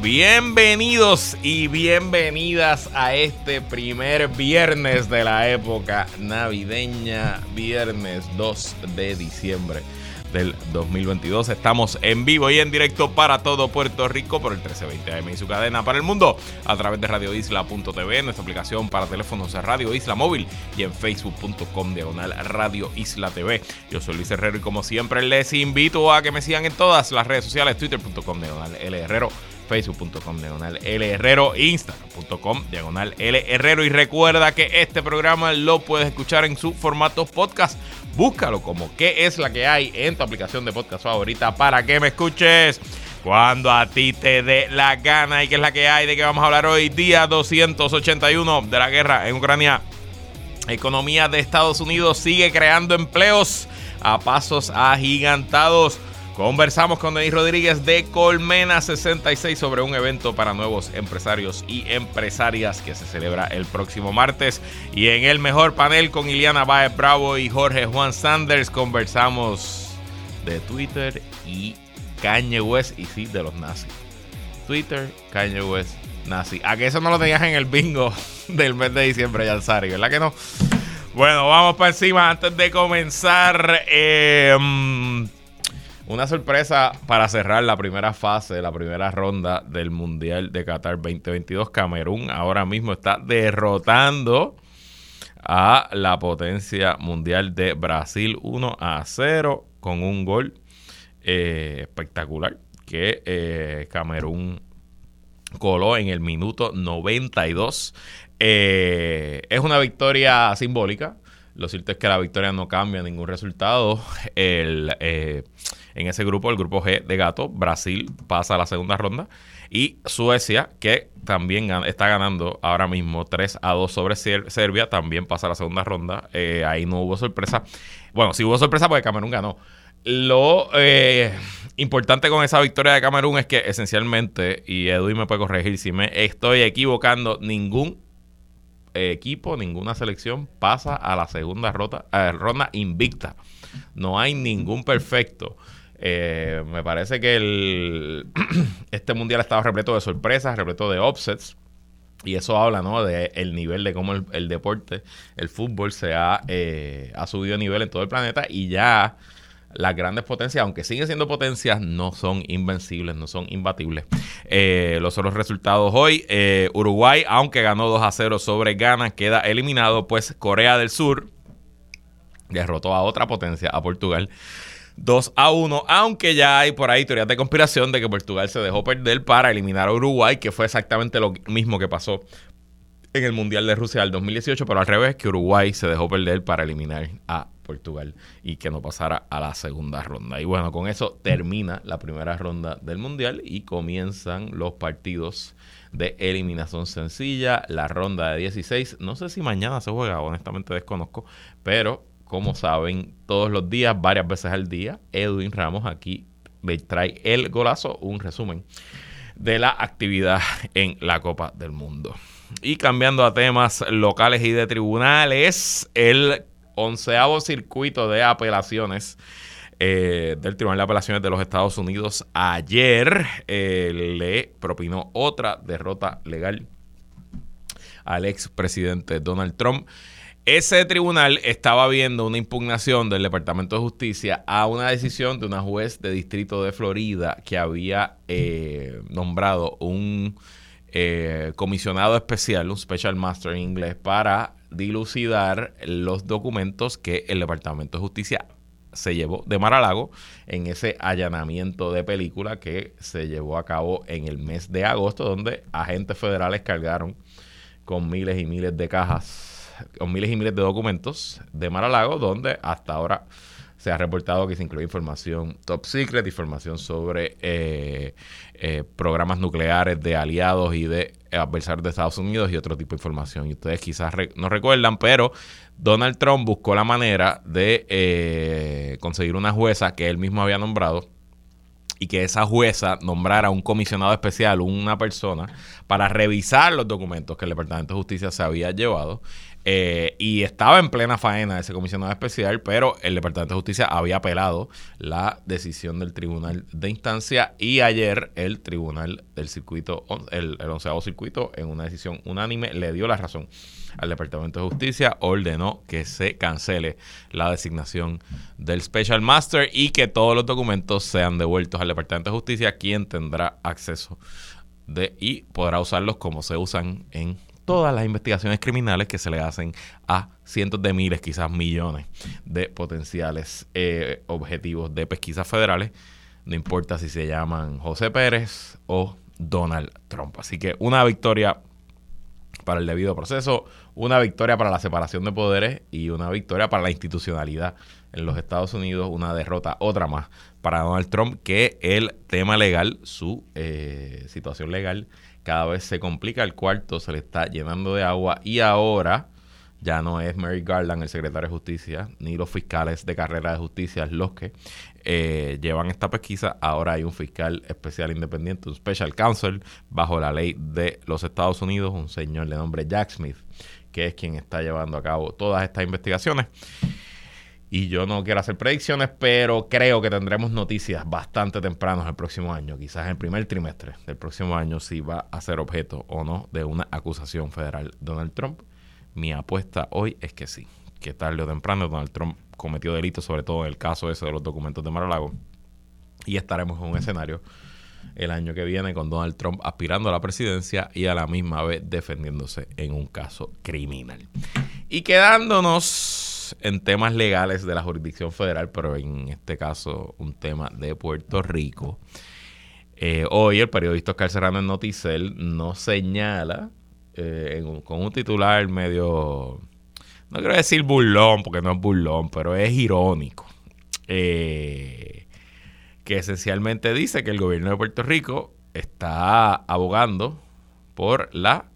Bienvenidos y bienvenidas a este primer viernes de la época navideña, viernes 2 de diciembre del 2022. Estamos en vivo y en directo para todo Puerto Rico por el 1320 AM y su cadena para el mundo a través de radioisla.tv, nuestra aplicación para teléfonos de Radio Isla Móvil y en facebook.com diagonal Radio Isla TV. Yo soy Luis Herrero y como siempre les invito a que me sigan en todas las redes sociales, twitter.com diagonal Herrero facebook.com diagonal L Herrero, instagram.com diagonal L Herrero y recuerda que este programa lo puedes escuchar en su formato podcast. Búscalo como qué es la que hay en tu aplicación de podcast favorita para que me escuches cuando a ti te dé la gana y qué es la que hay de que vamos a hablar hoy, día 281 de la guerra en Ucrania. Economía de Estados Unidos sigue creando empleos a pasos agigantados. Conversamos con Denis Rodríguez de Colmena 66 sobre un evento para nuevos empresarios y empresarias que se celebra el próximo martes. Y en el mejor panel con Iliana Baez Bravo y Jorge Juan Sanders conversamos de Twitter y Kanye West y sí, de los nazis. Twitter, Kanye West, nazi. A que eso no lo tenías en el bingo del mes de diciembre, Yansari, ¿verdad que no? Bueno, vamos para encima antes de comenzar. Eh, una sorpresa para cerrar la primera fase, la primera ronda del Mundial de Qatar 2022. Camerún ahora mismo está derrotando a la potencia mundial de Brasil 1 a 0 con un gol eh, espectacular que eh, Camerún coló en el minuto 92. Eh, es una victoria simbólica. Lo cierto es que la victoria no cambia ningún resultado. El en ese grupo, el grupo G de Gato, Brasil pasa a la segunda ronda y Suecia, que también está ganando ahora mismo 3 a 2 sobre Serbia, también pasa a la segunda ronda. Eh, ahí no hubo sorpresa. Bueno, sí hubo sorpresa porque Camerún ganó. Lo eh, importante con esa victoria de Camerún es que esencialmente, y Edwin me puede corregir si me estoy equivocando, ningún equipo, ninguna selección pasa a la segunda ronda invicta. No hay ningún perfecto. Eh, me parece que el, este mundial ha estado repleto de sorpresas, repleto de offsets. Y eso habla, ¿no? De el nivel de cómo el, deporte, el fútbol, se ha, eh, ha subido a nivel en todo el planeta y ya las grandes potencias, aunque siguen siendo potencias, no son invencibles, no son imbatibles. Eh, los otros resultados hoy, Uruguay, aunque ganó 2 a 0 sobre Ghana, queda eliminado, pues Corea del Sur derrotó a otra potencia, a Portugal. 2 a 1, aunque ya hay por ahí teorías de conspiración de que Portugal se dejó perder para eliminar a Uruguay, que fue exactamente lo mismo que pasó en el Mundial de Rusia del 2018, pero al revés, que Uruguay se dejó perder para eliminar a Portugal y que no pasara a la segunda ronda. Y bueno, con eso termina la primera ronda del Mundial y comienzan los partidos de eliminación sencilla, la ronda de 16. No sé si mañana se juega, honestamente desconozco, pero como saben, todos los días, varias veces al día, Edwin Ramos aquí me trae el golazo, un resumen de la actividad en la Copa del Mundo. Y cambiando a temas locales y de tribunales, el onceavo circuito de apelaciones eh, del Tribunal de Apelaciones de los Estados Unidos ayer eh, le propinó otra derrota legal al expresidente Donald Trump. Ese tribunal estaba viendo una impugnación del Departamento de Justicia a una decisión de una juez de distrito de Florida que había eh, nombrado un eh, comisionado especial, un special master en inglés, para dilucidar los documentos que el Departamento de Justicia se llevó de Mar a Lago en ese allanamiento de película que se llevó a cabo en el mes de agosto, donde agentes federales cargaron con miles y miles de cajas miles y miles de documentos de Mar-a-Lago, donde hasta ahora se ha reportado que se incluye información top secret, información sobre eh, eh, programas nucleares de aliados y de adversarios de Estados Unidos y otro tipo de información. Y ustedes quizás no recuerdan, pero Donald Trump buscó la manera de eh, conseguir una jueza que él mismo había nombrado y que esa jueza nombrara un comisionado especial, una persona, para revisar los documentos que el Departamento de Justicia se había llevado eh, y estaba en plena faena ese comisionado especial, pero el Departamento de Justicia había apelado la decisión del Tribunal de Instancia y ayer el Tribunal del Circuito, el, el onceavo circuito, en una decisión unánime, le dio la razón al Departamento de Justicia, ordenó que se cancele la designación del Special Master y que todos los documentos sean devueltos al Departamento de Justicia, quien tendrá acceso de y podrá usarlos como se usan en todas las investigaciones criminales que se le hacen a cientos de miles, quizás millones de potenciales eh, objetivos de pesquisas federales, no importa si se llaman José Pérez o Donald Trump. Así que una victoria para el debido proceso, una victoria para la separación de poderes y una victoria para la institucionalidad en los Estados Unidos, una derrota, otra más para Donald Trump, que el tema legal, su eh, situación legal, cada vez se complica, el cuarto se le está llenando de agua y ahora ya no es Mary Garland, el secretario de Justicia, ni los fiscales de carrera de justicia los que eh, llevan esta pesquisa. Ahora hay un fiscal especial independiente, un special counsel, bajo la ley de los Estados Unidos, un señor de nombre Jack Smith, que es quien está llevando a cabo todas estas investigaciones. Y yo no quiero hacer predicciones, pero creo que tendremos noticias bastante tempranos el próximo año, quizás el primer trimestre del próximo año, si va a ser objeto o no de una acusación federal Donald Trump. Mi apuesta hoy es que sí, que tarde o temprano Donald Trump cometió delitos, sobre todo en el caso ese de los documentos de Mar-a-Lago, y estaremos en un escenario el año que viene con Donald Trump aspirando a la presidencia y a la misma vez defendiéndose en un caso criminal. Y quedándonos en temas legales de la jurisdicción federal, pero en este caso un tema de Puerto Rico. Eh, hoy el periodista Oscar Serrano en Noticel nos señala eh, con un titular medio, no quiero decir burlón, porque no es burlón, pero es irónico, eh, que esencialmente dice que el gobierno de Puerto Rico está abogando por la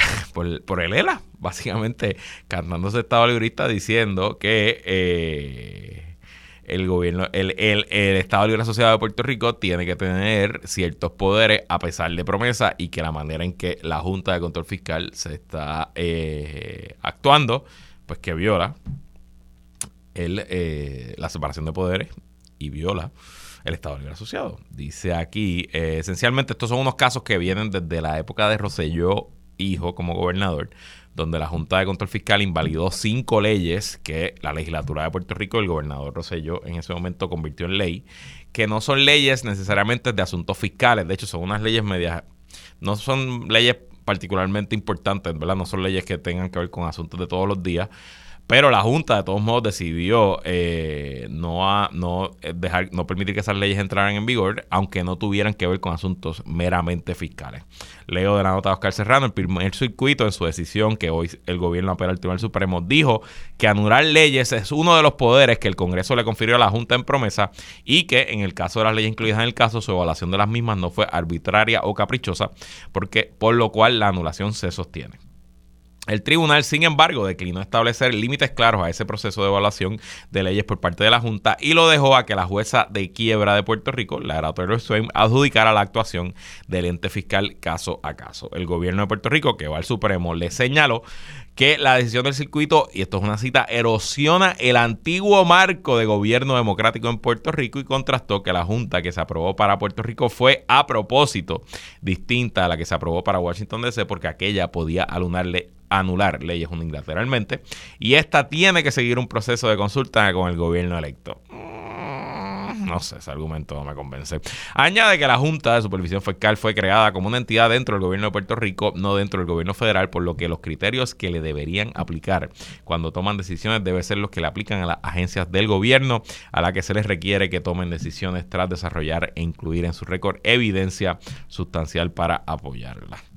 por, el ELA, básicamente cantándose Estado Librista diciendo que eh, el gobierno, el, el, Estado Libre Asociado de Puerto Rico tiene que tener ciertos poderes a pesar de promesa y que la manera en que la Junta de Control Fiscal se está eh, actuando, pues que viola el, eh, la separación de poderes y viola el Estado Libre Asociado. Dice aquí, esencialmente estos son unos casos que vienen desde la época de Roselló hijo como gobernador, donde la Junta de Control Fiscal invalidó cinco leyes que la legislatura de Puerto Rico, el gobernador Rosselló, en ese momento convirtió en ley, que no son leyes necesariamente de asuntos fiscales, de hecho son unas leyes medias, no son leyes particularmente importantes, ¿verdad? No son leyes que tengan que ver con asuntos de todos los días, pero la Junta, de todos modos, decidió eh, no, no, eh, dejar, no permitir que esas leyes entraran en vigor, aunque no tuvieran que ver con asuntos meramente fiscales. Leo de la nota de Oscar Serrano, el primer circuito en su decisión que hoy el gobierno apela al Tribunal Supremo, dijo que anular leyes es uno de los poderes que el Congreso le confirió a la Junta en promesa y que en el caso de las leyes incluidas en el caso, su evaluación de las mismas no fue arbitraria o caprichosa, porque por lo cual la anulación se sostiene. El tribunal, sin embargo, declinó establecer límites claros a ese proceso de evaluación de leyes por parte de la Junta y lo dejó a que la jueza de quiebra de Puerto Rico, la Taylor Swain, adjudicara la actuación del ente fiscal caso a caso. El gobierno de Puerto Rico, que va al Supremo, le señaló que la decisión del circuito, y esto es una cita, erosiona el antiguo marco de gobierno democrático en Puerto Rico y contrastó que la junta que se aprobó para Puerto Rico fue a propósito distinta a la que se aprobó para Washington DC porque aquella podía alunarle anular leyes unilateralmente y esta tiene que seguir un proceso de consulta con el gobierno electo. Mm, no sé, ese argumento no me convence. Añade que la Junta de Supervisión Fiscal fue creada como una entidad dentro del gobierno de Puerto Rico, no dentro del gobierno federal, por lo que los criterios que le deberían aplicar cuando toman decisiones deben ser los que le aplican a las agencias del gobierno, a la que se les requiere que tomen decisiones tras desarrollar e incluir en su récord evidencia sustancial para apoyarla.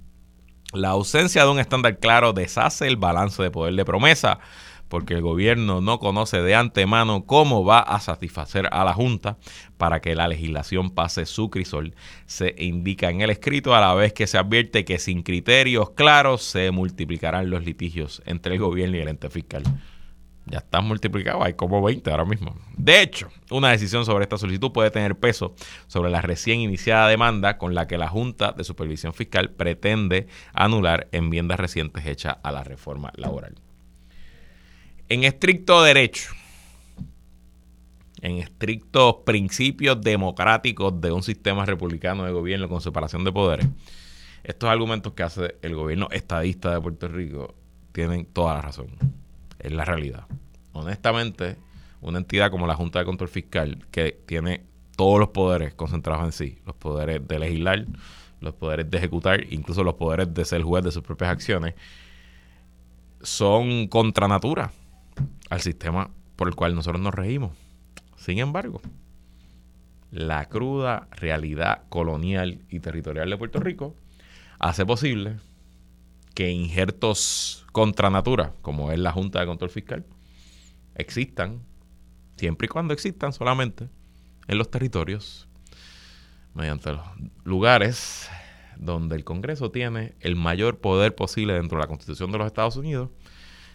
La ausencia de un estándar claro deshace el balance de poder de promesa porque el gobierno no conoce de antemano cómo va a satisfacer a la Junta para que la legislación pase su crisol. Se indica en el escrito a la vez que se advierte que sin criterios claros se multiplicarán los litigios entre el gobierno y el ente fiscal. Ya están multiplicados, hay como 20 ahora mismo. De hecho, una decisión sobre esta solicitud puede tener peso sobre la recién iniciada demanda con la que la Junta de Supervisión Fiscal pretende anular enmiendas recientes hechas a la reforma laboral. En estricto derecho, en estrictos principios democráticos de un sistema republicano de gobierno con separación de poderes, estos argumentos que hace el gobierno estadista de Puerto Rico tienen toda la razón es la realidad. Honestamente, una entidad como la Junta de Control Fiscal, que tiene todos los poderes concentrados en sí, los poderes de legislar, los poderes de ejecutar, incluso los poderes de ser juez de sus propias acciones, son contra natura al sistema por el cual nosotros nos regimos. Sin embargo, la cruda realidad colonial y territorial de Puerto Rico hace posible que injertos contra natura, como es la Junta de Control Fiscal, existan, siempre y cuando existan solamente en los territorios, mediante los lugares donde el Congreso tiene el mayor poder posible dentro de la Constitución de los Estados Unidos,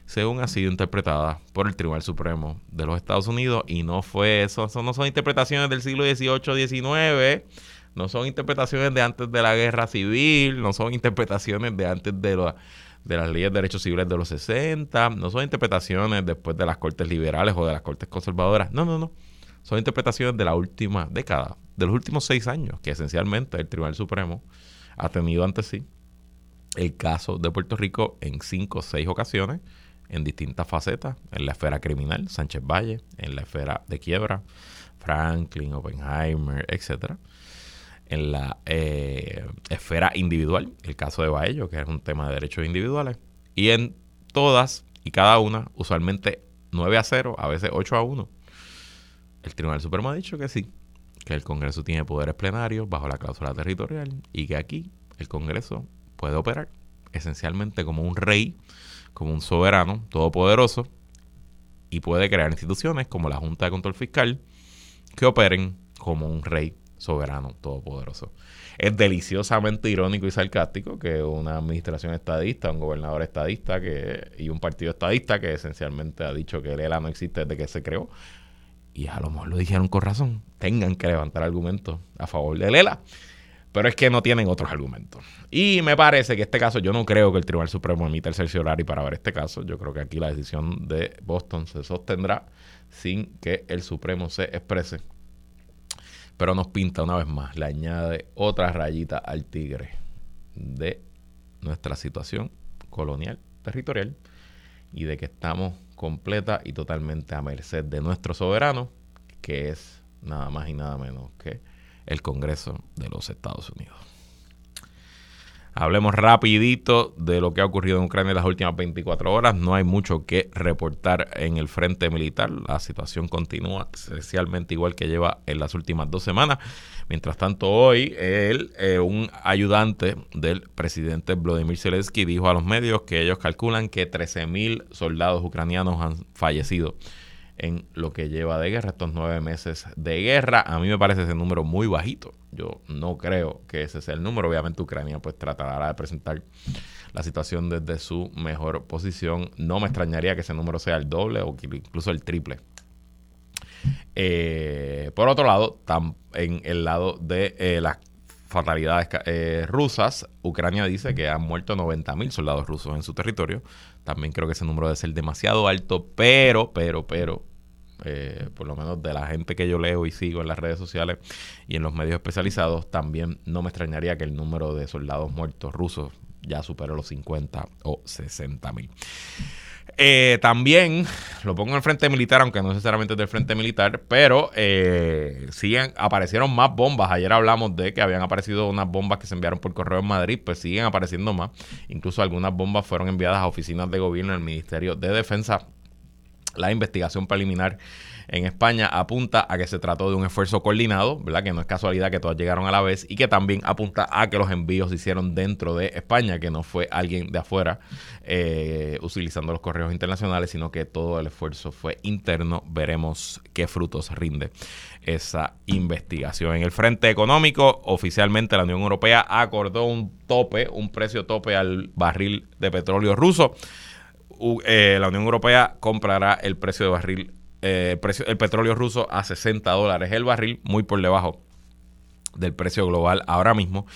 según ha sido interpretada por el Tribunal Supremo de los Estados Unidos, y no fue eso, eso no son interpretaciones del siglo XVIII, XIX, no son interpretaciones de antes de la guerra civil, no son interpretaciones de antes de, de las leyes de derechos civiles de los 60, no son interpretaciones después de las cortes liberales o de las cortes conservadoras. No, no, no. Son interpretaciones de la última década, de los últimos seis años, que esencialmente el Tribunal Supremo ha tenido ante sí el caso de Puerto Rico en cinco o seis ocasiones, en distintas facetas, en la esfera criminal, Sánchez Valle, en la esfera de quiebra, Franklin, Oppenheimer, etcétera en la eh, esfera individual, el caso de Baello, que es un tema de derechos individuales, y en todas y cada una, usualmente 9 a 0, a veces 8 a 1. El Tribunal Supremo ha dicho que sí, que el Congreso tiene poderes plenarios bajo la cláusula territorial y que aquí el Congreso puede operar esencialmente como un rey, como un soberano todopoderoso y puede crear instituciones como la Junta de Control Fiscal que operen como un rey soberano todopoderoso. Es deliciosamente irónico y sarcástico que una administración estadista, un gobernador estadista que, y un partido estadista que esencialmente ha dicho que el ELA no existe desde que se creó, y a lo mejor lo dijeron con razón, tengan que levantar argumentos a favor del ELA. Pero es que no tienen otros argumentos. Y me parece que este caso, yo no creo que el Tribunal Supremo emita el cerciorario para ver este caso. Yo creo que aquí la decisión de Boston se sostendrá sin que el Supremo se exprese pero nos pinta una vez más, le añade otra rayita al tigre de nuestra situación colonial, territorial, y de que estamos completa y totalmente a merced de nuestro soberano, que es nada más y nada menos que el Congreso de los Estados Unidos. Hablemos rapidito de lo que ha ocurrido en Ucrania en las últimas 24 horas. No hay mucho que reportar en el frente militar. La situación continúa esencialmente igual que lleva en las últimas dos semanas. Mientras tanto, hoy él, eh, un ayudante del presidente Vladimir Zelensky, dijo a los medios que ellos calculan que 13.000 soldados ucranianos han fallecido en lo que lleva de guerra, estos nueve meses de guerra. A mí me parece ese número muy bajito. Yo no creo que ese sea el número. Obviamente Ucrania pues tratará de presentar la situación desde su mejor posición. No me extrañaría que ese número sea el doble o incluso el triple. Eh, por otro lado, en el lado de eh, las fatalidades eh, rusas, Ucrania dice que han muerto 90.000 soldados rusos en su territorio. También creo que ese número debe ser demasiado alto, pero, pero, pero, por lo menos de la gente que yo leo y sigo en las redes sociales y en los medios especializados, también no me extrañaría que el número de soldados muertos rusos ya supere los 50 o 60 mil. Eh, también lo pongo en el frente militar, aunque no necesariamente es del frente militar, pero eh, siguen, aparecieron más bombas. Ayer hablamos de que habían aparecido unas bombas que se enviaron por correo en Madrid, pues siguen apareciendo más. Incluso algunas bombas fueron enviadas a oficinas de gobierno del Ministerio de Defensa La investigación preliminar en España apunta a que se trató de un esfuerzo coordinado, ¿verdad? Que no es casualidad que todas llegaron a la vez y que también apunta a que los envíos se hicieron dentro de España, que no fue alguien de afuera eh, utilizando los correos internacionales, sino que todo el esfuerzo fue interno. Veremos qué frutos rinde esa investigación. En el frente económico, oficialmente la Unión Europea acordó un tope, un precio tope al barril de petróleo ruso. Eh, la Unión Europea comprará el precio de barril eh, el, petróleo ruso a 60 dólares el barril, muy por debajo del precio global ahora mismo.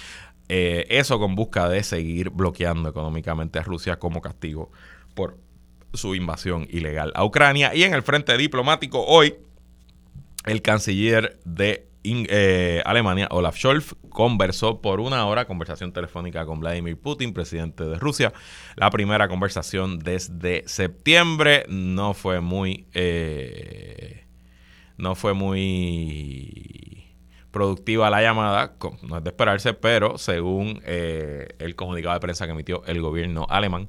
Eh, eso con busca de seguir bloqueando económicamente a Rusia como castigo por su invasión ilegal a Ucrania. Y en el frente diplomático, hoy el canciller de eh, Alemania, Olaf Scholz, conversó por una hora, conversación telefónica con Vladimir Putin, presidente de Rusia. La primera conversación desde septiembre no fue muy, eh, no fue muy productiva la llamada, no es de esperarse, pero según eh, el comunicado de prensa que emitió el gobierno alemán,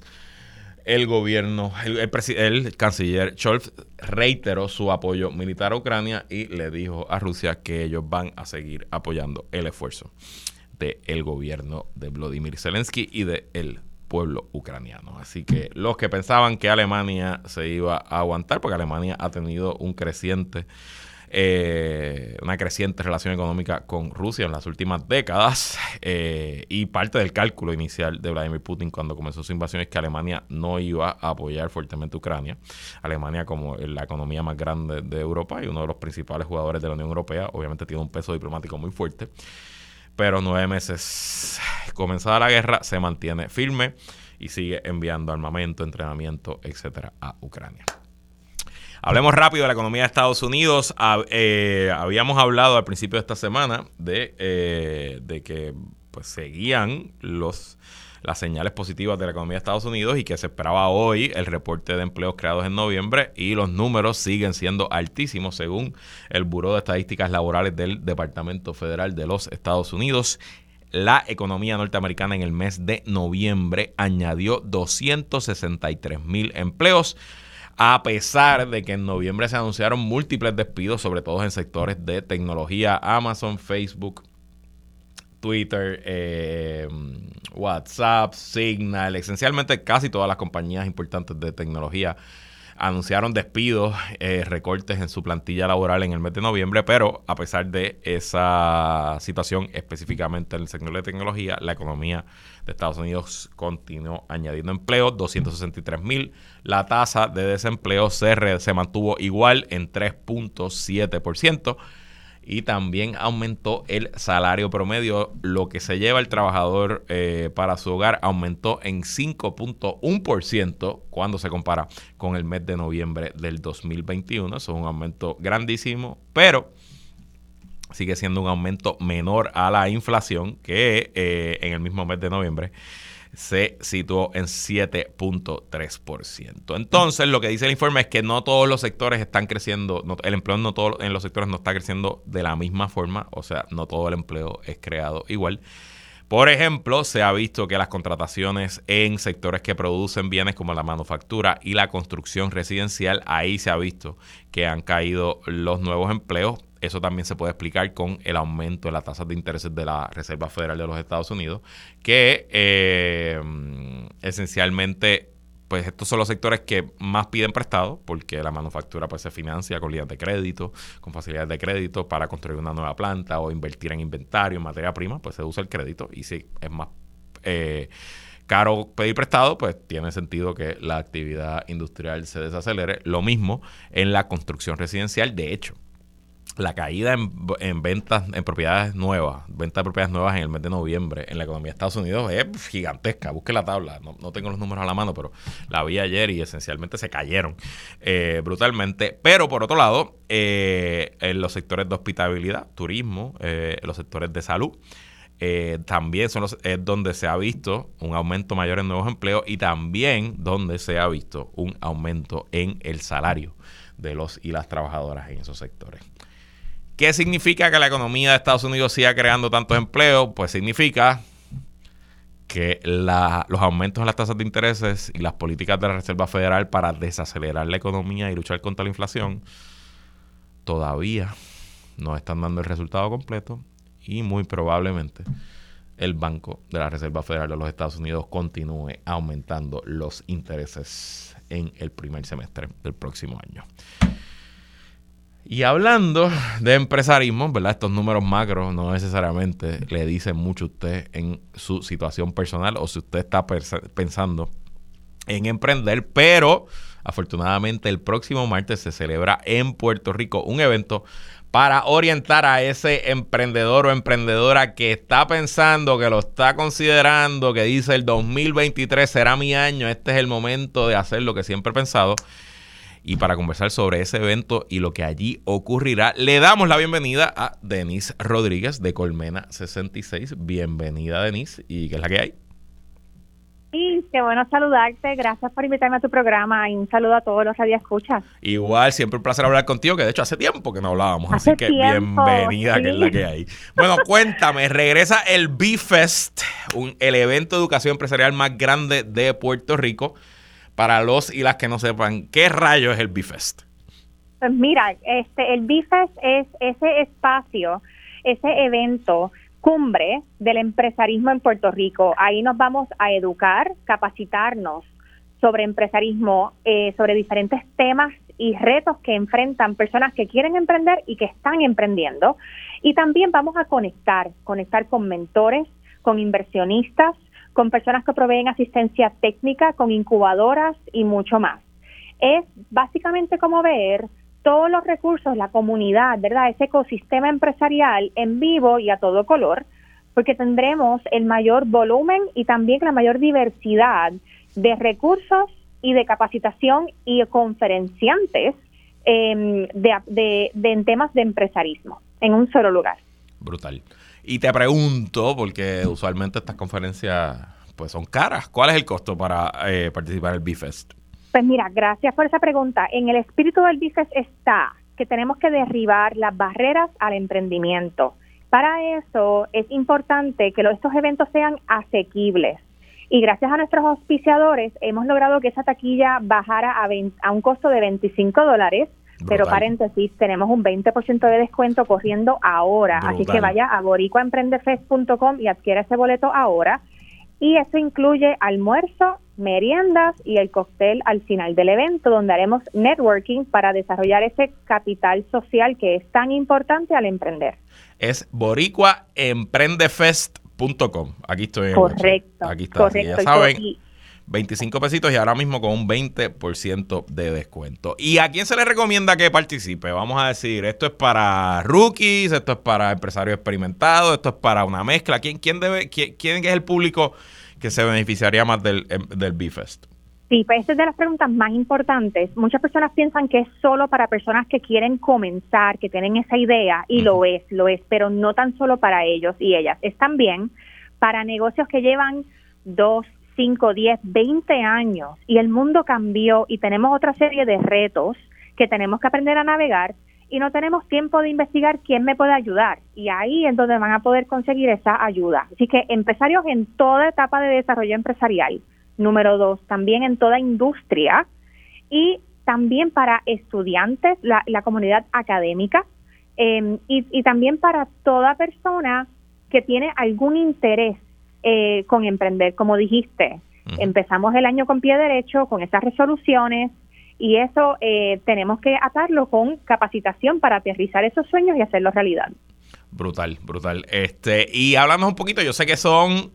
el gobierno, el, canciller Scholz reiteró su apoyo militar a Ucrania y le dijo a Rusia que ellos van a seguir apoyando el esfuerzo del gobierno de Vladimir Zelensky y del pueblo ucraniano. Así que los que pensaban que Alemania se iba a aguantar, porque Alemania ha tenido un creciente eh, una creciente relación económica con Rusia en las últimas décadas eh, y parte del cálculo inicial de Vladimir Putin cuando comenzó su invasión es que Alemania no iba a apoyar fuertemente a Ucrania. Alemania como la economía más grande de Europa y uno de los principales jugadores de la Unión Europea, obviamente tiene un peso diplomático muy fuerte, pero nueve meses comenzada la guerra se mantiene firme y sigue enviando armamento, entrenamiento, etcétera, a Ucrania. Hablemos rápido de la economía de Estados Unidos. Eh, habíamos hablado al principio de esta semana de, eh, de que pues, seguían los las señales positivas de la economía de Estados Unidos y que se esperaba hoy el reporte de empleos creados en noviembre y los números siguen siendo altísimos según el Buró de Estadísticas Laborales del Departamento Federal de los Estados Unidos. La economía norteamericana en el mes de noviembre añadió 263 mil empleos a pesar de que en noviembre se anunciaron múltiples despidos, sobre todo en sectores de tecnología, Amazon, Facebook, Twitter, eh, WhatsApp, Signal, esencialmente casi todas las compañías importantes de tecnología anunciaron despidos, eh, recortes en su plantilla laboral en el mes de noviembre, pero a pesar de esa situación específicamente en el sector de tecnología, la economía de Estados Unidos continuó añadiendo empleos, 263 mil. La tasa de desempleo se, se mantuvo igual en 3.7% y también aumentó el salario promedio. Lo que se lleva el trabajador eh, para su hogar aumentó en 5.1% cuando se compara con el mes de noviembre del 2021. Eso es un aumento grandísimo, pero sigue siendo un aumento menor a la inflación que eh, en el mismo mes de noviembre se situó en 7.3%. Entonces, lo que dice el informe es que no todos los sectores están creciendo, el empleo no todo, en los sectores no está creciendo de la misma forma, o sea, no todo el empleo es creado igual. Por ejemplo, se ha visto que las contrataciones en sectores que producen bienes como la manufactura y la construcción residencial, ahí se ha visto que han caído los nuevos empleos. Eso también se puede explicar con el aumento de las tasas de intereses de la Reserva Federal de los Estados Unidos, que eh, esencialmente pues estos son los sectores que más piden prestado, porque la manufactura pues se financia con líneas de crédito, con facilidades de crédito para construir una nueva planta o invertir en inventario, en materia prima, pues se usa el crédito y si es más eh, caro pedir prestado, pues tiene sentido que la actividad industrial se desacelere. Lo mismo en la construcción residencial, de hecho la caída en, ventas en propiedades nuevas, ventas de propiedades nuevas en el mes de noviembre en la economía de Estados Unidos es gigantesca. Busque la tabla, no, tengo los números a la mano, pero la vi ayer y esencialmente se cayeron eh, brutalmente. Pero por otro lado, eh, en los sectores de hospitabilidad, turismo, eh, los sectores de salud, también son los, es donde se ha visto un aumento mayor en nuevos empleos y también donde se ha visto un aumento en el salario de los y las trabajadoras en esos sectores. ¿Qué significa que la economía de Estados Unidos siga creando tantos empleos? Pues significa que los aumentos en las tasas de intereses y las políticas de la Reserva Federal para desacelerar la economía y luchar contra la inflación todavía no están dando el resultado completo y muy probablemente el Banco de la Reserva Federal de los Estados Unidos continúe aumentando los intereses en el primer semestre del próximo año. Y hablando de empresarismo, ¿verdad? Estos números macros no necesariamente le dicen mucho a usted en su situación personal o si usted está pensando en emprender, pero afortunadamente el próximo martes se celebra en Puerto Rico un evento para orientar a ese emprendedor o emprendedora que está pensando, que lo está considerando, que dice el 2023 será mi año, este es el momento de hacer lo que siempre he pensado y para conversar sobre ese evento y lo que allí ocurrirá, le damos la bienvenida a Denise Rodríguez de Colmena 66. Bienvenida, Denise. ¿Y qué es la que hay? Sí, qué bueno saludarte. Gracias por invitarme a tu programa y un saludo a todos los escuchas. Igual, siempre un placer hablar contigo, que de hecho hace tiempo que no hablábamos, así que bienvenida, que es la que hay. Bueno, cuéntame, regresa el B-Fest, el evento de educación empresarial más grande de Puerto Rico para los y las que no sepan, ¿qué rayo es el Bifest? Pues mira, este, el Bifest es ese espacio, ese evento cumbre del empresarismo en Puerto Rico. Ahí nos vamos a educar, capacitarnos sobre empresarismo, eh, sobre diferentes temas y retos que enfrentan personas que quieren emprender y que están emprendiendo. Y también vamos a conectar, conectar con mentores, con inversionistas, con personas que proveen asistencia técnica, con incubadoras y mucho más. Es básicamente como ver todos los recursos, la comunidad, ¿verdad? Ese ecosistema empresarial en vivo y a todo color, porque tendremos el mayor volumen y también la mayor diversidad de recursos y de capacitación y conferenciantes em, de, en temas de empresarismo en un solo lugar. Brutal. Y te pregunto, porque usualmente estas conferencias pues son caras, ¿cuál es el costo para eh, participar en el BIFEST? Pues mira, gracias por esa pregunta. En el espíritu del BIFEST está que tenemos que derribar las barreras al emprendimiento. Para eso es importante que estos eventos sean asequibles. Y gracias a nuestros auspiciadores hemos logrado que esa taquilla bajara a, a un costo de 25 dólares pero paréntesis, tenemos un 20% de descuento corriendo ahora, así que vaya a boricuaemprendefest.com y adquiera ese boleto ahora. Y eso incluye almuerzo, meriendas y el cóctel al final del evento, donde haremos networking para desarrollar ese capital social que es tan importante al emprender. Es boricuaemprendefest.com. Aquí estoy. correcto. Aquí está. Correcto. Ya saben. 25 pesitos y ahora mismo con un 20% de descuento. ¿Y a quién se le recomienda que participe? Vamos a decir, esto es para rookies, esto es para empresarios experimentados, esto es para una mezcla. ¿Quién, quién, debe, quién, es el público que se beneficiaría más del, em, del B-Fest? Sí, pues esa es de las preguntas más importantes. Muchas personas piensan que es solo para personas que quieren comenzar, que tienen esa idea, y lo es, lo es, pero no tan solo para ellos y ellas. Es también para negocios que llevan dos, 5, 10, 20 años y el mundo cambió y tenemos otra serie de retos que tenemos que aprender a navegar y no tenemos tiempo de investigar quién me puede ayudar. Y ahí es donde van a poder conseguir esa ayuda. Así que empresarios en toda etapa de desarrollo empresarial. Número dos, también en toda industria y también para estudiantes, la, comunidad académica y, y también para toda persona que tiene algún interés eh, con emprender, como dijiste. Empezamos el año con pie derecho, con esas resoluciones, y eso eh, tenemos que atarlo con capacitación para aterrizar esos sueños y hacerlo realidad. Brutal, brutal. Este, y hablamos un poquito, yo sé que son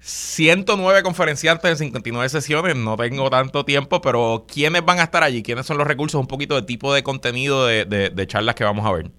109 conferenciantes en 59 sesiones, no tengo tanto tiempo, pero ¿quiénes van a estar allí? ¿Quiénes son los recursos? Un poquito de tipo de contenido de, de charlas que vamos a ver.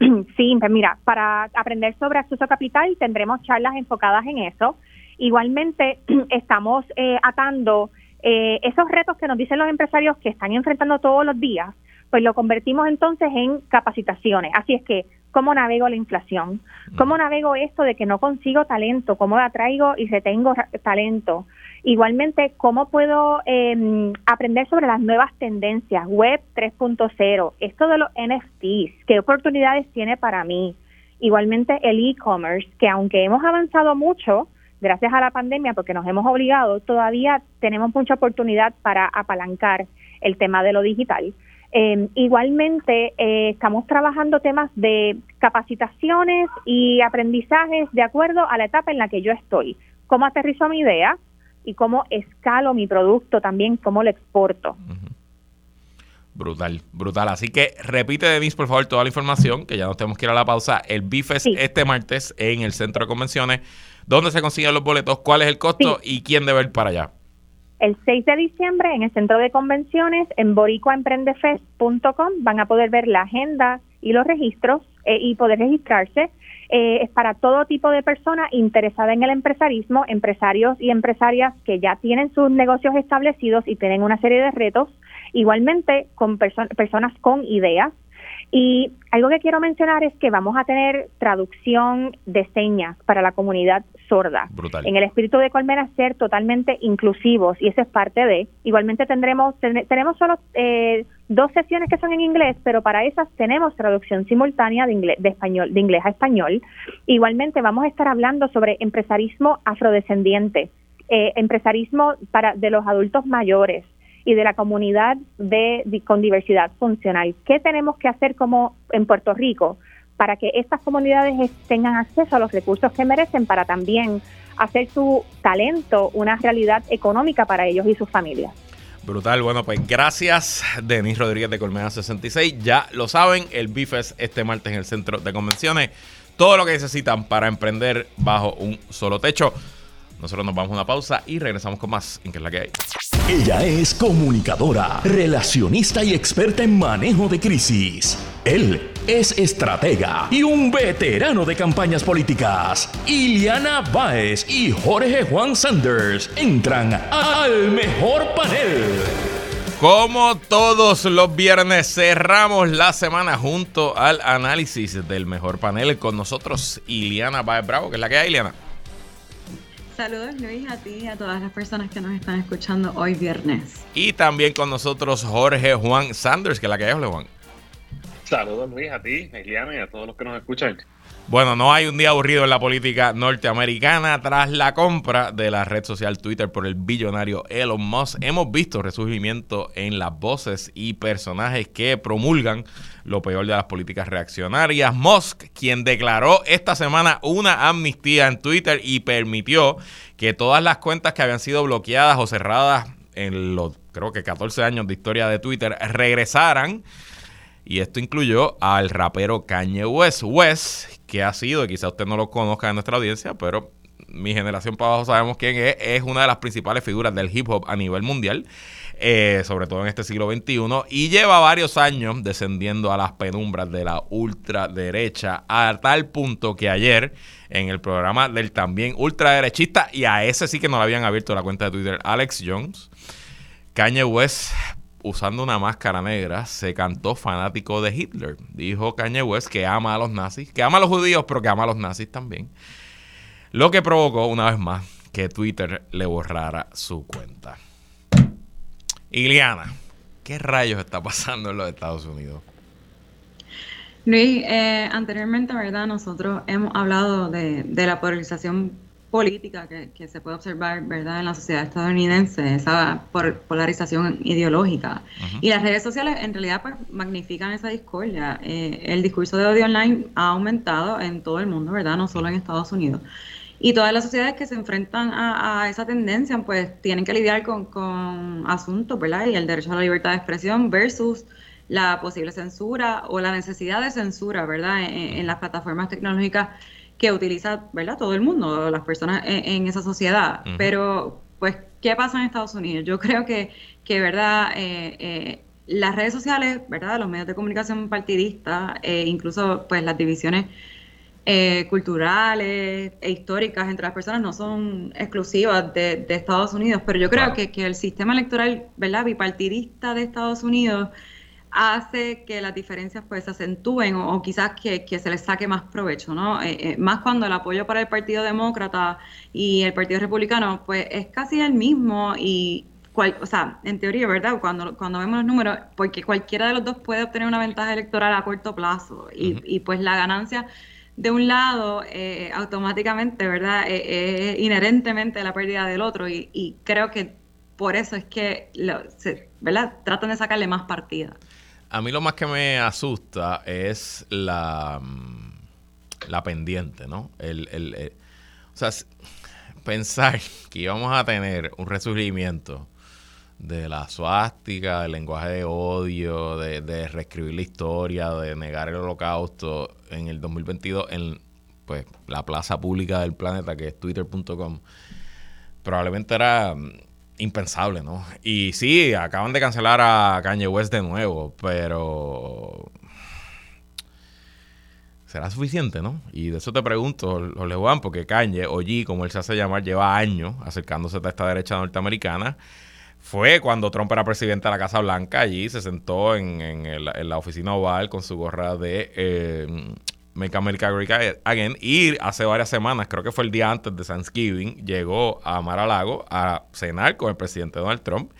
Sí, pues mira, para aprender sobre acceso a capital tendremos charlas enfocadas en eso. Igualmente estamos eh, atando eh, esos retos que nos dicen los empresarios que están enfrentando todos los días, pues lo convertimos entonces en capacitaciones. Así es que, ¿cómo navego la inflación? ¿Cómo navego esto de que no consigo talento? ¿Cómo atraigo y retengo talento? Igualmente, ¿cómo puedo em, aprender sobre las nuevas tendencias? Web 3.0, esto de los NFTs, ¿qué oportunidades tiene para mí? Igualmente, el e-commerce, que aunque hemos avanzado mucho, gracias a la pandemia, porque nos hemos obligado, todavía tenemos mucha oportunidad para apalancar el tema de lo digital. Eh, igualmente, eh, estamos trabajando temas de capacitaciones y aprendizajes de acuerdo a la etapa en la que yo estoy. Cómo aterrizo mi idea y cómo escalo mi producto también, cómo lo exporto. Brutal, brutal. Así que repite, Denise, por favor, toda la información, que ya nos tenemos que ir a la pausa. El BIFES este martes en el Centro de Convenciones. ¿Dónde se consiguen los boletos? ¿Cuál es el costo? ¿Y quién debe ir para allá? El 6 de diciembre en el Centro de Convenciones en boricuaemprendefest.com van a poder ver la agenda y los registros eh, y poder registrarse. Eh, es para todo tipo de personas interesadas en el empresarismo, empresarios y empresarias que ya tienen sus negocios establecidos y tienen una serie de retos Igualmente con personas con ideas. Y algo que quiero mencionar es que vamos a tener traducción de señas para la comunidad sorda. En el espíritu de Colmena ser totalmente inclusivos y eso es parte de. Igualmente tendremos tenemos solo eh, dos sesiones que son en inglés, pero para esas tenemos traducción simultánea de inglés de español de inglés a español. Igualmente vamos a estar hablando sobre empresarismo afrodescendiente, eh, empresarismo para de los adultos mayores y de la comunidad con diversidad funcional. ¿Qué tenemos que hacer como en Puerto Rico para que estas comunidades tengan acceso a los recursos que merecen para también hacer su talento una realidad económica para ellos y sus familias? Brutal, bueno, pues gracias Denis Rodríguez de Colmena 66. Ya lo saben, el BIFES este martes en el centro de convenciones. Todo lo que necesitan para emprender bajo un solo techo. Nosotros nos vamos a una pausa y regresamos con más en que es la que hay. Ella es comunicadora, relacionista y experta en manejo de crisis. Él es estratega y un veterano de campañas políticas. Iliana Baez y Jorge Juan Sanders entran al mejor panel. Como todos los viernes cerramos la semana junto al análisis del mejor panel con nosotros Iliana Baez Bravo, que es la que hay, Iliana. Saludos Luis a ti y a todas las personas que nos están escuchando hoy viernes. Y también con nosotros Jorge Juan Sanders, que es la que hay, Juan. Saludos Luis a ti, Eliana y a todos los que nos escuchan. Bueno, no hay un día aburrido en la política norteamericana. Tras la compra de la red social Twitter por el billonario Elon Musk, hemos visto resurgimiento en las voces y personajes que promulgan lo peor de las políticas reaccionarias. Musk, quien declaró esta semana una amnistía en Twitter y permitió que todas las cuentas que habían sido bloqueadas o cerradas en los, creo que 14 años de historia de Twitter, regresaran. Y esto incluyó al rapero Kanye West. West, que ha sido, quizá usted no lo conozca en nuestra audiencia, pero mi generación para abajo sabemos quién es, es una de las principales figuras del hip hop a nivel mundial. Eh, sobre todo en este siglo XXI, y lleva varios años descendiendo a las penumbras de la ultraderecha, a tal punto que ayer en el programa del también ultraderechista, y a ese sí que no le habían abierto la cuenta de Twitter, Alex Jones, Kanye West usando una máscara negra, se cantó fanático de Hitler. Dijo Kanye West que ama a los nazis, que ama a los judíos, pero que ama a los nazis también. Lo que provocó, una vez más, que Twitter le borrara su cuenta. Iliana, ¿qué rayos está pasando en los Estados Unidos? Luis, eh, anteriormente, ¿verdad? Nosotros hemos hablado de, de la polarización política que, se puede observar verdad en la sociedad estadounidense, esa polarización ideológica. Y las redes sociales en realidad pues, magnifican esa discordia. Eh, el discurso de odio online ha aumentado en todo el mundo, ¿verdad? No solo en Estados Unidos. Y todas las sociedades que se enfrentan a, esa tendencia pues tienen que lidiar con, con asuntos, ¿verdad? Y el derecho a la libertad de expresión versus la posible censura o la necesidad de censura, ¿verdad? en las plataformas tecnológicas que utiliza, ¿verdad? Todo el mundo, las personas en, esa sociedad. Pero, pues, ¿qué pasa en Estados Unidos? Yo creo que, que ¿verdad? Eh, eh, las redes sociales, ¿verdad? Los medios de comunicación partidistas, eh, incluso, pues, las divisiones culturales e históricas entre las personas no son exclusivas de, Estados Unidos, pero yo creo que, que, el sistema electoral, ¿verdad? Bipartidista de Estados Unidos hace que las diferencias pues se acentúen o, quizás que, se les saque más provecho, ¿no? Eh, eh, más cuando el apoyo para el Partido Demócrata y el Partido Republicano pues es casi el mismo y, o sea, en teoría, ¿verdad? Cuando, cuando vemos los números, porque cualquiera de los dos puede obtener una ventaja electoral a corto plazo y, y pues la ganancia de un lado, eh, automáticamente, ¿verdad? Eh, inherentemente la pérdida del otro y, creo que por eso es que, ¿verdad? Tratan de sacarle más partida. A mí lo más que me asusta es la, mm, la pendiente, ¿no? El, el, o sea, pensar que íbamos a tener un resurgimiento de la suástica, del lenguaje de odio, de, reescribir la historia, de negar el holocausto en el 2022 en pues la plaza pública del planeta que es twitter.com, probablemente era mm, impensable, ¿no? Y sí, acaban de cancelar a Kanye West de nuevo, pero será suficiente, ¿no? Y de eso te pregunto, Juan, porque Kanye, o G, como él se hace llamar, lleva años acercándose a esta derecha norteamericana fue cuando Trump era presidente de la Casa Blanca. Allí se sentó en, la oficina oval con su gorra de eh, Make America Great Again. Y hace varias semanas, creo que fue el día antes de Thanksgiving, llegó a Mar a cenar con el presidente Donald Trump.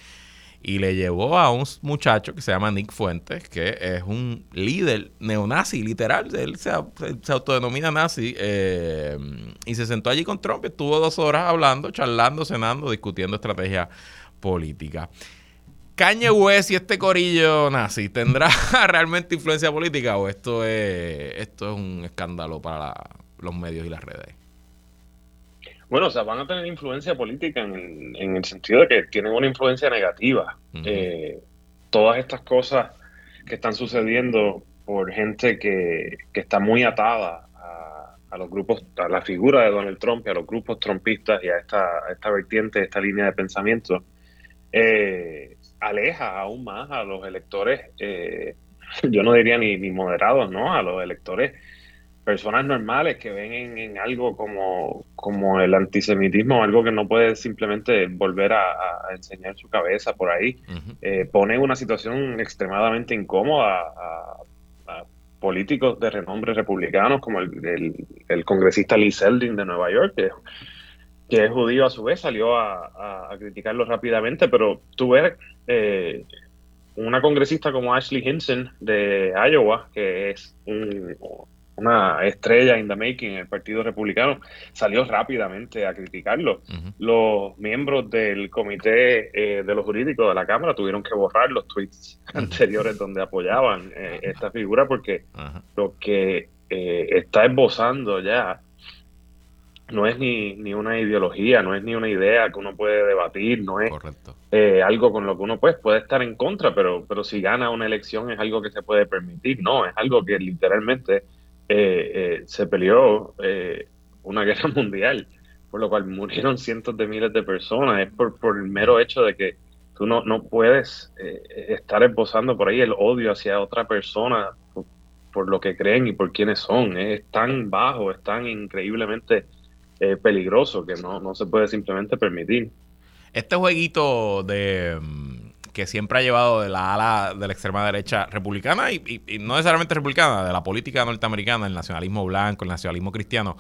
Y le llevó a un muchacho que se llama Nick Fuentes, que es un líder neonazi, literal. Él se, autodenomina nazi. Eh, y se sentó allí con Trump. Estuvo dos horas hablando, charlando, cenando, discutiendo estrategia política. Kanye West y este corillo nazi, ¿tendrá realmente influencia política o esto es, esto es un escándalo para los medios y las redes? Bueno, o sea, van a tener influencia política en, el sentido de que tienen una influencia negativa. Eh, todas estas cosas que están sucediendo por gente que, está muy atada a, a, los grupos, a la figura de Donald Trump y a los grupos trumpistas y a esta, a esta vertiente, esta línea de pensamiento, eh, aleja aún más a los electores, eh, yo no diría ni, ni, moderados, ¿no? A los electores, personas normales que ven en, algo como, como el antisemitismo, algo que no puede simplemente volver a, enseñar su cabeza por ahí, eh, pone una situación extremadamente incómoda a, políticos de renombre republicanos como el, el, congresista Lee Zeldin de Nueva York, que que es judío a su vez, salió a, criticarlo rápidamente, pero tú ves eh, una congresista como Ashley Hinson de Iowa, que es una estrella in the making en el Partido Republicano, salió rápidamente a criticarlo. Los miembros del comité eh, de los jurídicos de la Cámara tuvieron que borrar los tweets anteriores donde apoyaban eh, esta figura porque lo que está esbozando ya no es ni, ni, una ideología, no es ni una idea que uno puede debatir, no es eh, algo con lo que uno pues, puede estar en contra, pero, pero si gana una elección es algo que se puede permitir, no, es algo que literalmente eh, eh, se peleó una guerra mundial, por lo cual murieron cientos de miles de personas, es por, por el mero hecho de que tú no, no puedes estar esbozando por ahí el odio hacia otra persona por, por, lo que creen y por quiénes son, es tan bajo, es tan increíblemente peligroso que no, no se puede simplemente permitir. Este jueguito de mm, que siempre ha llevado de la ala de la extrema derecha republicana y, no necesariamente republicana, de la política norteamericana, el nacionalismo blanco, el nacionalismo cristiano,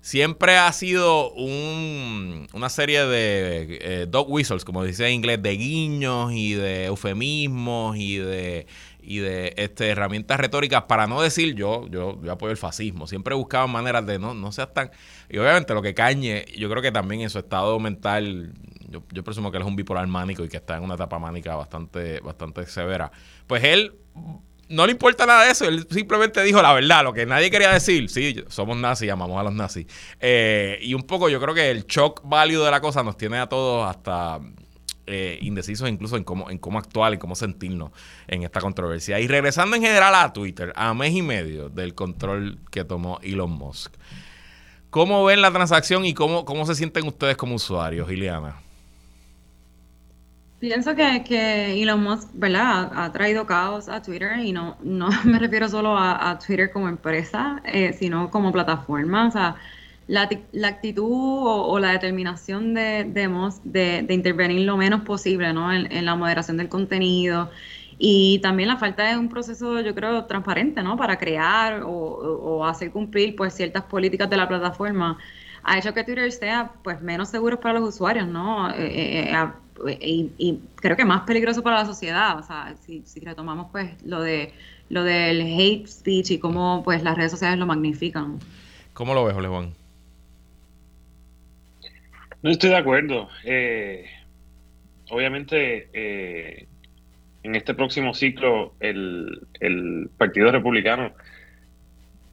siempre ha sido un, una serie de eh, dog whistles, como dice en inglés, de guiños y de eufemismos y de y de este, herramientas retóricas para no decir yo, yo, yo apoyo el fascismo. Siempre buscaban maneras de no, no seas tan... Y obviamente lo que Cañe, yo creo que también en su estado mental, yo, yo presumo que él es un bipolar mánico y que está en una etapa mánica bastante, bastante severa. Pues él no le importa nada de eso, él simplemente dijo la verdad, lo que nadie quería decir, sí, somos nazis, llamamos a los nazis. Eh, y un poco yo creo que el shock válido de la cosa nos tiene a todos hasta eh, indecisos incluso en cómo, en cómo actuar y cómo sentirnos en esta controversia. Y regresando en general a Twitter, a mes y medio del control que tomó Elon Musk. ¿Cómo ven la transacción y cómo, cómo se sienten ustedes como usuarios, Ileana? Pienso que, que Elon Musk, ¿verdad? Ha, traído caos a Twitter y no, no me refiero solo a, Twitter como empresa, eh, sino como plataforma. O sea, la, actitud o, la determinación de, de, de, intervenir lo menos posible ¿no? en, la moderación del contenido y también la falta de un proceso, yo creo, transparente ¿no? para crear o, hacer cumplir pues, ciertas políticas de la plataforma ha hecho que Twitter sea pues menos seguro para los usuarios, ¿no? Eh, eh, eh, y, creo que más peligroso para la sociedad. O sea, si, si retomamos pues lo de lo del hate speech y cómo pues las redes sociales lo magnifican. ¿Cómo lo ves, Juan? No estoy de acuerdo. Eh, obviamente, eh, en este próximo ciclo, el, el, Partido Republicano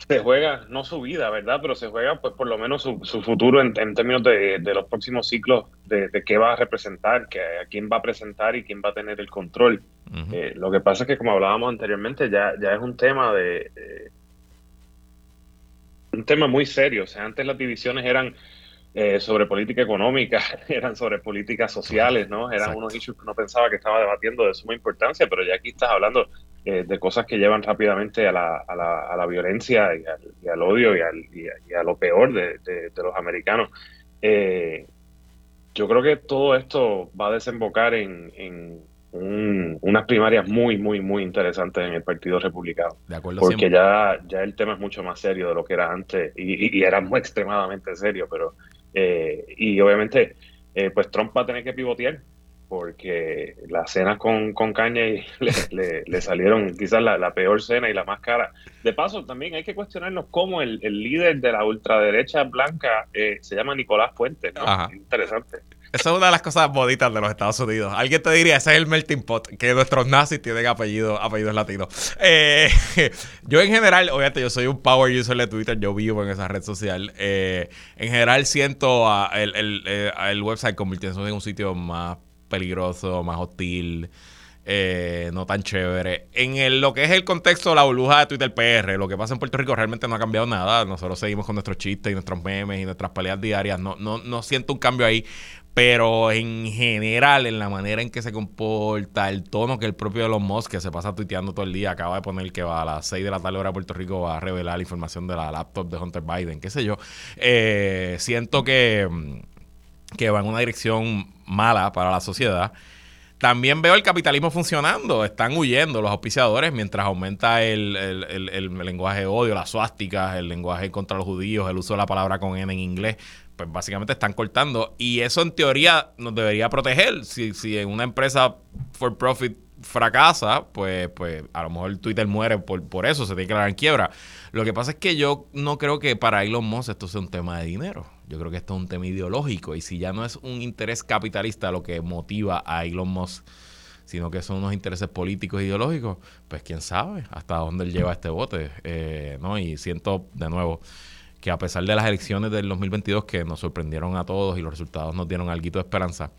se juega, no su vida, ¿verdad? Pero se juega, pues, por lo menos su, su futuro en, términos de, los próximos ciclos, de, qué va a representar, que, a quién va a presentar y quién va a tener el control. Eh, lo que pasa es que, como hablábamos anteriormente, ya, ya es un tema de un tema muy serio. O sea, antes las divisiones eran eh, sobre política económica, eran sobre políticas sociales, ¿no? Eran unos issues que uno pensaba que estaba debatiendo de suma importancia, pero ya aquí estás hablando eh, de cosas que llevan rápidamente a la, a la, a la violencia y al, odio y, al, y, a, lo peor de, de, los americanos. Eh, yo creo que todo esto va a desembocar en, en unas primarias muy, muy, muy interesantes en el Partido Republicano. De acuerdo, porque ya, ya el tema es mucho más serio de lo que era antes y, y era muy extremadamente serio, pero eh, y obviamente, eh, pues Trump va a tener que pivotear porque las cenas con, con Kanye le, le, salieron quizás la, peor cena y la más cara. De paso, también hay que cuestionarnos cómo el, líder de la ultraderecha blanca eh, se llama Nicolás Fuentes, ¿no? Interesante. Esa es una de las cosas bonitas de los Estados Unidos. Alguien te diría, ese es el melting pot, que nuestros nazis tienen apellido, apellidos latinos. Eh, yo en general, obviamente yo soy un power user de Twitter, yo vivo en esa red social. en general siento el, el, el website convirtiéndose en un sitio más peligroso, más hostil, eh, no tan chévere. En lo que es el contexto de la burbuja de Twitter PR, lo que pasa en Puerto Rico realmente no ha cambiado nada. Nosotros seguimos con nuestros chistes y nuestros memes y nuestras peleas diarias. No, no, no siento un cambio ahí. Pero en general, en la manera en que se comporta, el tono que el propio Elon Musk, que se pasa tuiteando todo el día, acaba de poner que va a las 6 de la tarde hora de Puerto Rico, va a revelar la información de la laptop de Hunter Biden, qué sé yo. Eh, siento que, que va en una dirección mala para la sociedad. También veo el capitalismo funcionando. Están huyendo los auspiciadores mientras aumenta el, lenguaje de odio, las suásticas, el lenguaje contra los judíos, el uso de la palabra con N en inglés. Pues básicamente están cortando. Y eso en teoría nos debería proteger. Si, si en una empresa for profit fracasa, pues, pues a lo mejor Twitter muere por, por eso, se tiene que dar en quiebra. Lo que pasa es que yo no creo que para Elon Musk esto sea un tema de dinero. Yo creo que esto es un tema ideológico y si ya no es un interés capitalista lo que motiva a Elon Musk, sino que son unos intereses políticos e ideológicos, pues quién sabe hasta dónde él lleva este bote. Eh, ¿no? Y siento de nuevo que a pesar de las elecciones del 2022 que nos sorprendieron a todos y los resultados nos dieron algo de esperanza,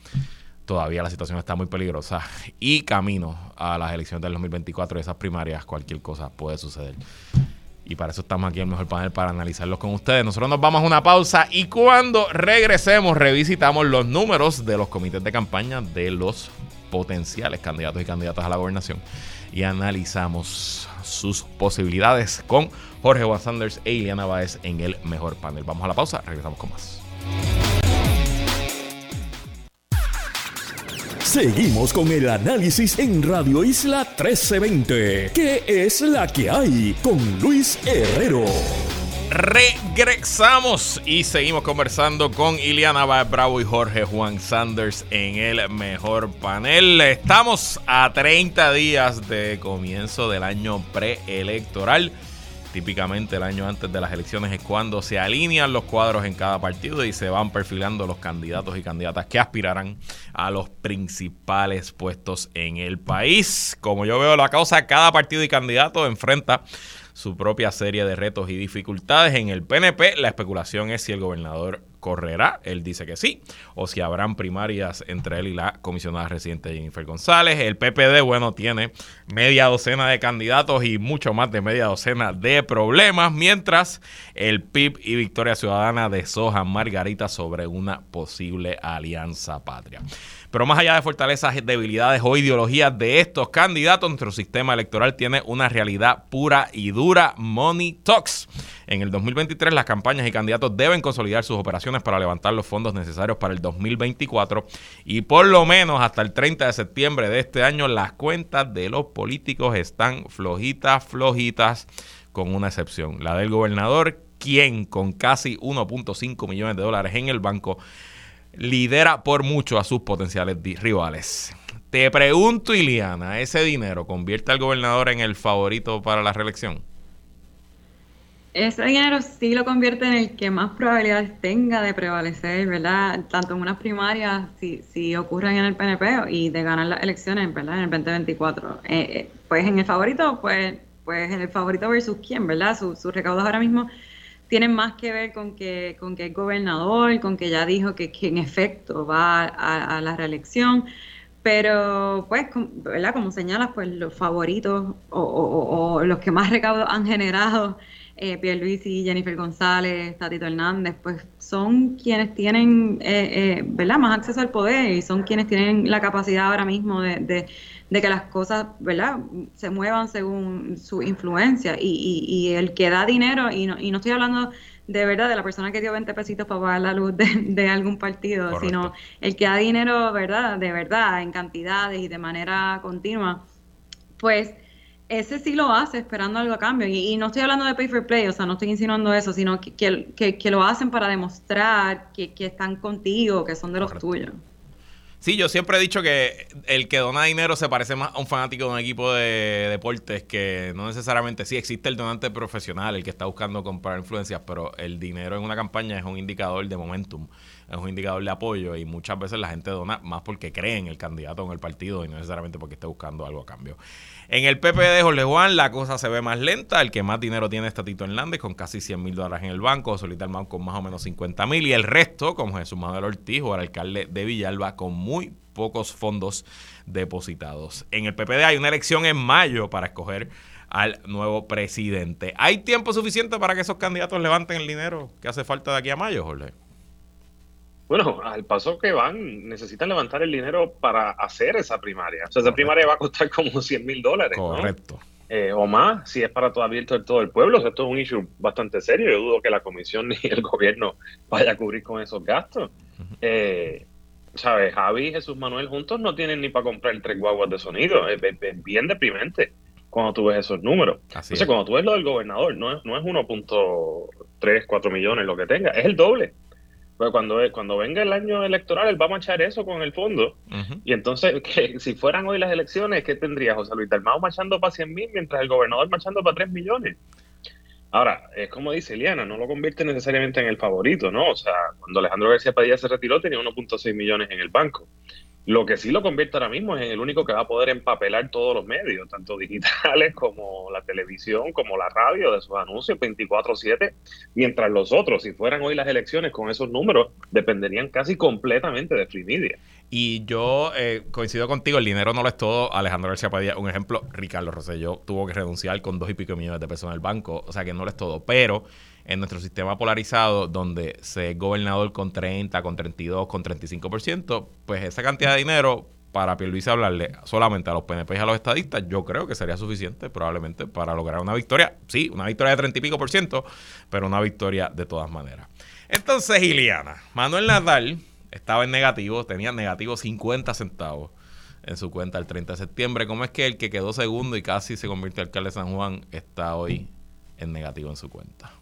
todavía la situación está muy peligrosa y camino a las elecciones del 2024 y esas primarias cualquier cosa puede suceder. Y para eso estamos aquí en el mejor panel para analizarlos con ustedes. Nosotros nos vamos a una pausa y cuando regresemos revisitamos los números de los comités de campaña de los potenciales candidatos y candidatas a la gobernación y analizamos sus posibilidades con Jorge Juan Sanders e Iliana Báez en el mejor panel. Vamos a la pausa, regresamos con más. Seguimos con el análisis en Radio Isla 1320. ¿Qué es la que hay? Con Luis Herrero. Regresamos y seguimos conversando con Iliana Bravo y Jorge Juan Sanders en el mejor panel. Estamos a 30 días de comienzo del año preelectoral. Típicamente el año antes de las elecciones es cuando se alinean los cuadros en cada partido y se van perfilando los candidatos y candidatas que aspirarán a los principales puestos en el país. Como yo veo la causa, cada partido y candidato enfrenta su propia serie de retos y dificultades. En el PNP la especulación es si el gobernador correrá, él dice que sí, o si habrán primarias entre él y la comisionada residente Jennifer González. El PPD, bueno, tiene media docena de candidatos y mucho más de media docena de problemas, mientras el PIB y Victoria Ciudadana deshojan Margarita sobre una posible alianza patria. Pero más allá de fortalezas, debilidades o ideologías de estos candidatos, nuestro sistema electoral tiene una realidad pura y dura. Money Talks. En el 2023 las campañas y candidatos deben consolidar sus operaciones para levantar los fondos necesarios para el 2024 y por lo menos hasta el 30 de septiembre de este año las cuentas de los políticos están flojitas, flojitas, con una excepción, la del gobernador, quien con casi 1.5 millones de dólares en el banco lidera por mucho a sus potenciales rivales. Te pregunto, Iliana, ¿ese dinero convierte al gobernador en el favorito para la reelección? ese dinero sí lo convierte en el que más probabilidades tenga de prevalecer, ¿verdad? Tanto en unas primarias, si, si ocurren en el PNP, y de ganar las elecciones, ¿verdad? En el 2024. Eh, eh, pues en el favorito, pues, pues en el favorito versus quién, ¿verdad? Sus recaudos ahora mismo tienen más que ver con que, con que es gobernador, con que ya dijo que, en efecto va a, la reelección. Pero, pues, ¿verdad? Como señalas, pues los favoritos o, o los que más recaudos han generado eh, Pierluisi, Jennifer González, Tatito Hernández, pues son quienes tienen eh, eh, ¿verdad? más acceso al poder y son quienes tienen la capacidad ahora mismo de, que las cosas ¿verdad? se muevan según su influencia. Y, el que da dinero, y no, y no estoy hablando de verdad de la persona que dio 20 pesitos para pagar la luz de, algún partido, sino el que da dinero, ¿verdad? De verdad, en cantidades y de manera continua, pues ese sí lo hace esperando algo a cambio. Y, no estoy hablando de pay for play, o sea, no estoy insinuando eso, sino que, que, lo hacen para demostrar que, están contigo, que son de los tuyos. Sí, yo siempre he dicho que el que dona dinero se parece más a un fanático de un equipo de deportes que no necesariamente sí existe el donante profesional, el que está buscando comprar influencias, pero el dinero en una campaña es un indicador de momentum, es un indicador de apoyo y muchas veces la gente dona más porque cree en el candidato o en el partido y no necesariamente porque esté buscando algo a cambio. En el PP de Jorge Juan la cosa se ve más lenta. El que más dinero tiene es Tatito Hernández con casi 100 mil dólares en el banco. Solita Almán con más o menos 50 mil. Y el resto, como Jesús Manuel Ortiz o el alcalde de Villalba, con muy pocos fondos depositados. En el PPD hay una elección en mayo para escoger al nuevo presidente. ¿Hay tiempo suficiente para que esos candidatos levanten el dinero que hace falta de aquí a mayo, Jorge? Bueno, al paso que van, necesitan levantar el dinero para hacer esa primaria. O sea, esa primaria va a costar como 100 mil dólares. Correcto. Eh, o más, si es para todo abierto de todo el pueblo. O sea, esto es un issue bastante serio. Yo dudo que la comisión ni el gobierno vaya a cubrir con esos gastos. eh, ¿Sabes? Javi y Jesús Manuel juntos no tienen ni para comprar tres guaguas de sonido. Es, bien deprimente cuando tú ves esos números. Así Entonces, cuando tú ves lo del gobernador, no es, no es 1.3, 4 millones lo que tenga, es el doble. Pero cuando, cuando venga el año electoral, él va a marchar eso con el fondo. Y entonces, que si fueran hoy las elecciones, ¿qué tendría José Luis Dalmau marchando para 100 mil mientras el gobernador marchando para 3 millones? Ahora, es como dice Eliana, no lo convierte necesariamente en el favorito, ¿no? O sea, cuando Alejandro García Padilla se retiró tenía 1.6 millones en el banco. Lo que sí lo convierte ahora mismo es en el único que va a poder empapelar todos los medios, tanto digitales como la televisión, como la radio, de sus anuncios 24/7, mientras los otros, si fueran hoy las elecciones con esos números, dependerían casi completamente de free media. Y yo eh, coincido contigo, el dinero no lo es todo. Alejandro García Padilla, un ejemplo, Ricardo Rosselló tuvo que renunciar con dos y pico millones de pesos en el banco, o sea que no lo es todo, pero en nuestro sistema polarizado, donde se es gobernador con 30, con 32, con 35%, pues esa cantidad de dinero para Pierluisi hablarle solamente a los PNP y a los estadistas, yo creo que sería suficiente probablemente para lograr una victoria. Sí, una victoria de 30 y pico por ciento, pero una victoria de todas maneras. Entonces, Iliana, Manuel Nadal estaba en negativo, tenía negativo 50 centavos en su cuenta el 30 de septiembre. ¿Cómo es que el que quedó segundo y casi se convirtió en alcalde de San Juan está hoy en negativo en su cuenta?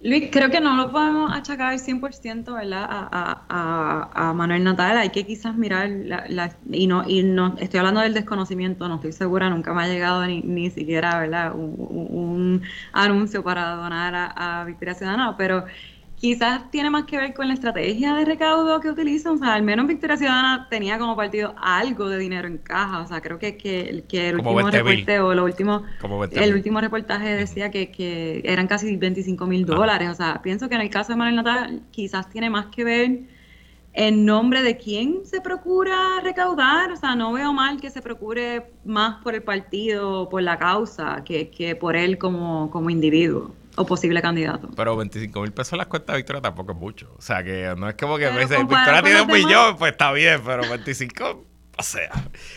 Luis, creo que no lo podemos achacar al 100%, ¿verdad? A, a, a, Manuel Natal. Hay que quizás mirar, la, y no y no estoy hablando del desconocimiento, no estoy segura, nunca me ha llegado ni, ni siquiera, ¿verdad? Un, un anuncio para donar a, Victoria Ciudadana, pero quizás tiene más que ver con la estrategia de recaudo que utilizan. O sea, al menos Victoria Ciudadana tenía como partido algo de dinero en caja. O sea, creo que, que, que el último reporte o lo último, el último reportaje decía que, que eran casi 25 mil ah. dólares. O sea, pienso que en el caso de Manuel Natal quizás tiene más que ver en nombre de quién se procura recaudar. O sea, no veo mal que se procure más por el partido o por la causa que, que por él como, como individuo o posible candidato. Pero 25 mil pesos las cuesta Victoria tampoco es mucho. O sea, que no es como que me dice, Victoria tiene un millón, pues está bien, pero 25, o sea.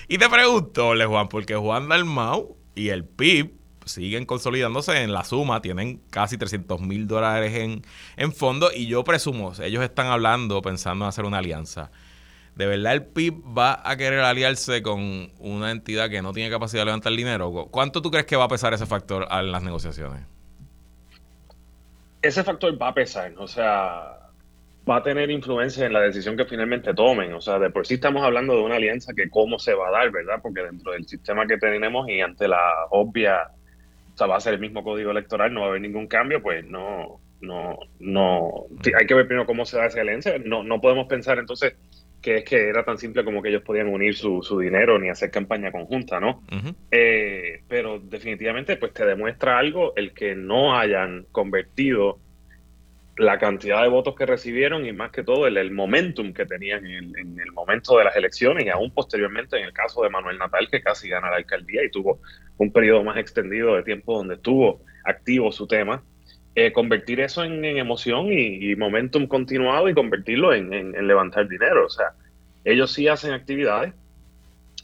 Y te pregunto, Le Juan, porque Juan Dalmau y el PIB siguen consolidándose en la suma, tienen casi 300 mil dólares en, en fondo y yo presumo, ellos están hablando, pensando en hacer una alianza. ¿De verdad el PIB va a querer aliarse con una entidad que no tiene capacidad de levantar dinero? ¿Cuánto tú crees que va a pesar ese factor en las negociaciones? Ese factor va a pesar, o sea, va a tener influencia en la decisión que finalmente tomen. O sea, de por sí estamos hablando de una alianza que cómo se va a dar, ¿verdad? Porque dentro del sistema que tenemos y ante la obvia, sea, va a ser el mismo código electoral, no va a haber ningún cambio, pues no, no, no, hay que ver primero cómo se da esa alianza. No, no podemos pensar entonces que es que era tan simple como que ellos podían unir su, su dinero ni hacer campaña conjunta, ¿no? Eh, pero definitivamente, pues te demuestra algo el que no hayan convertido la cantidad de votos que recibieron y más que todo el, el momentum que tenían en, en, el momento de las elecciones y aún posteriormente en el caso de Manuel Natal que casi gana la alcaldía y tuvo un periodo más extendido de tiempo donde estuvo activo su tema eh, convertir eso en, emoción y, momentum continuado y convertirlo en, levantar dinero. O sea, ellos sí hacen actividades,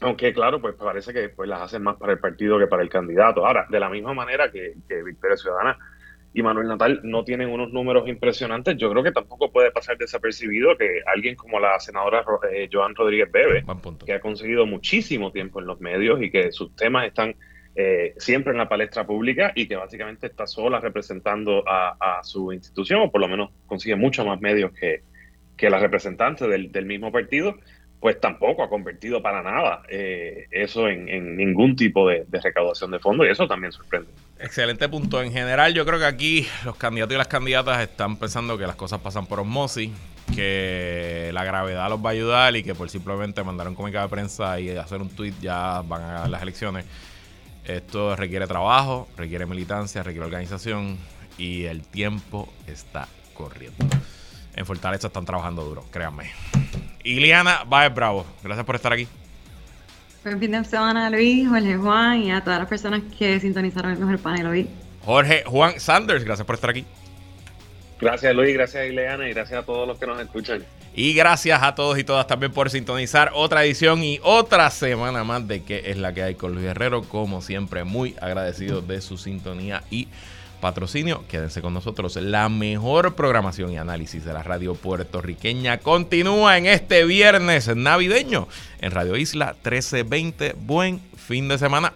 aunque claro, pues parece que pues, las hacen más para el partido que para el candidato. Ahora, de la misma manera que, Victoria Ciudadana y Manuel Natal no tienen unos números impresionantes, yo creo que tampoco puede pasar desapercibido que alguien como la senadora eh, Joan Rodríguez Bebe, que ha conseguido muchísimo tiempo en los medios y que sus temas están eh, siempre en la palestra pública y que básicamente está sola representando a, su institución, o por lo menos consigue mucho más medios que, que la representante del, mismo partido, pues tampoco ha convertido para nada eh, eso en, ningún tipo de, recaudación de fondos y eso también sorprende. Excelente punto. En general, yo creo que aquí los candidatos y las candidatas están pensando que las cosas pasan por osmosis, que la gravedad los va a ayudar y que por simplemente mandar un comunicado de prensa y hacer un tweet ya van a ganar las elecciones. Esto requiere trabajo, requiere militancia, requiere organización y el tiempo está corriendo. En Fortaleza están trabajando duro, créanme. Iliana Baez Bravo, gracias por estar aquí. Buen fin de semana, Luis, Jorge Juan y a todas las personas que sintonizaron el mejor panel hoy. Jorge Juan Sanders, gracias por estar aquí. Gracias, Luis, gracias, Ileana, y gracias a todos los que nos escuchan. Y gracias a todos y todas también por sintonizar otra edición y otra semana más de que es la que hay con Luis Guerrero. Como siempre, muy agradecido de su sintonía y patrocinio. Quédense con nosotros. La mejor programación y análisis de la radio puertorriqueña continúa en este viernes navideño en Radio Isla 1320. Buen fin de semana.